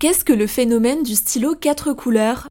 Qu'est-ce que le phénomène du stylo 4 couleurs?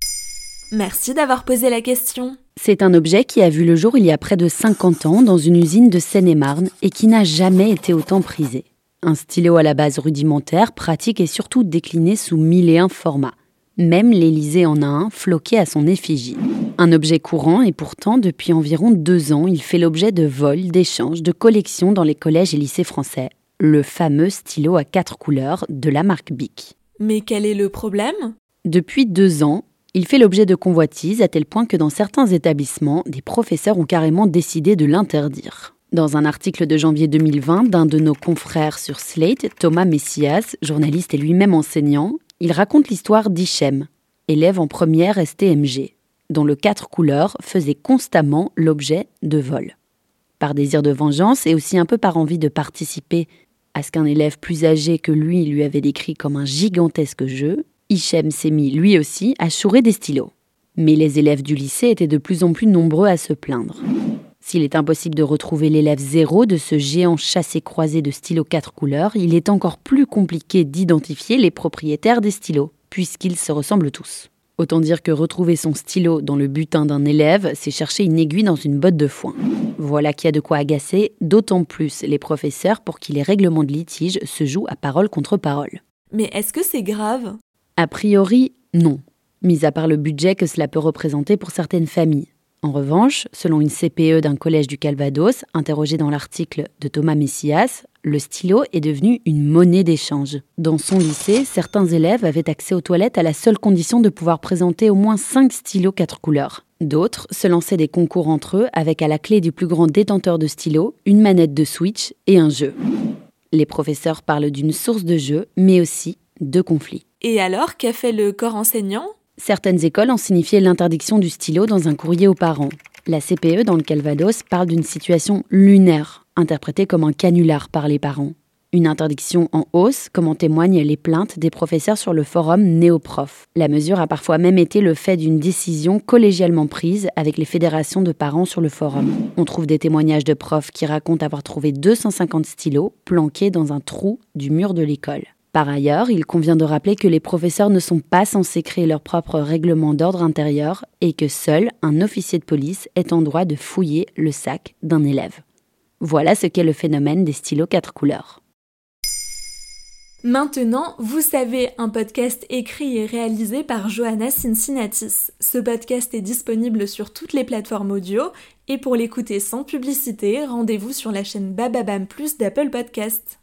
Merci d'avoir posé la question. C'est un objet qui a vu le jour il y a près de 50 ans dans une usine de Seine-et-Marne et qui n'a jamais été autant prisé. Un stylo à la base rudimentaire, pratique et surtout décliné sous mille et un formats. Même l'Élysée en a un, floqué à son effigie. Un objet courant et pourtant, depuis environ deux ans, il fait l'objet de vols, d'échanges, de collections dans les collèges et lycées français. Le fameux stylo à quatre couleurs de la marque Bic. Mais quel est le problème? Depuis deux ans, il fait l'objet de convoitises à tel point que dans certains établissements, des professeurs ont carrément décidé de l'interdire. Dans un article de janvier 2020 d'un de nos confrères sur Slate, Thomas Messias, journaliste et lui-même enseignant, il raconte l'histoire d'Hichem, élève en première STMG, dont le quatre couleurs faisait constamment l'objet de vols. Par désir de vengeance et aussi un peu par envie de participer à ce qu'un élève plus âgé que lui lui avait décrit comme un gigantesque jeu, Hichem s'est mis lui aussi à chourer des stylos. Mais les élèves du lycée étaient de plus en plus nombreux à se plaindre. S'il est impossible de retrouver l'élève zéro de ce géant chassé-croisé de stylos quatre couleurs, il est encore plus compliqué d'identifier les propriétaires des stylos, puisqu'ils se ressemblent tous. Autant dire que retrouver son stylo dans le butin d'un élève, c'est chercher une aiguille dans une botte de foin. Voilà qui a de quoi agacer d'autant plus les professeurs pour qui les règlements de litige se jouent à parole contre parole. Mais est-ce que c'est grave? A priori, non, mis à part le budget que cela peut représenter pour certaines familles. En revanche, selon une CPE d'un collège du Calvados, interrogée dans l'article de Thomas Messias, le stylo est devenu une monnaie d'échange. Dans son lycée, certains élèves avaient accès aux toilettes à la seule condition de pouvoir présenter au moins 5 stylos quatre couleurs. D'autres se lançaient des concours entre eux avec à la clé du plus grand détenteur de stylos une manette de Switch et un jeu. Les professeurs parlent d'une source de jeu, mais aussi de conflits. Et alors, qu'a fait le corps enseignant? Certaines écoles ont signifié l'interdiction du stylo dans un courrier aux parents. La CPE dans le Calvados parle d'une situation lunaire, interprétée comme un canular par les parents. Une interdiction en hausse, comme en témoignent les plaintes des professeurs sur le forum Néoprof. La mesure a parfois même été le fait d'une décision collégialement prise avec les fédérations de parents sur le forum. On trouve des témoignages de profs qui racontent avoir trouvé 250 stylos planqués dans un trou du mur de l'école. Par ailleurs, il convient de rappeler que les professeurs ne sont pas censés créer leur propre règlement d'ordre intérieur et que seul un officier de police est en droit de fouiller le sac d'un élève. Voilà ce qu'est le phénomène des stylos quatre couleurs. Maintenant, vous savez, un podcast écrit et réalisé par Johanna Cincinnatis. Ce podcast est disponible sur toutes les plateformes audio et pour l'écouter sans publicité, rendez-vous sur la chaîne Bababam Plus d'Apple Podcast.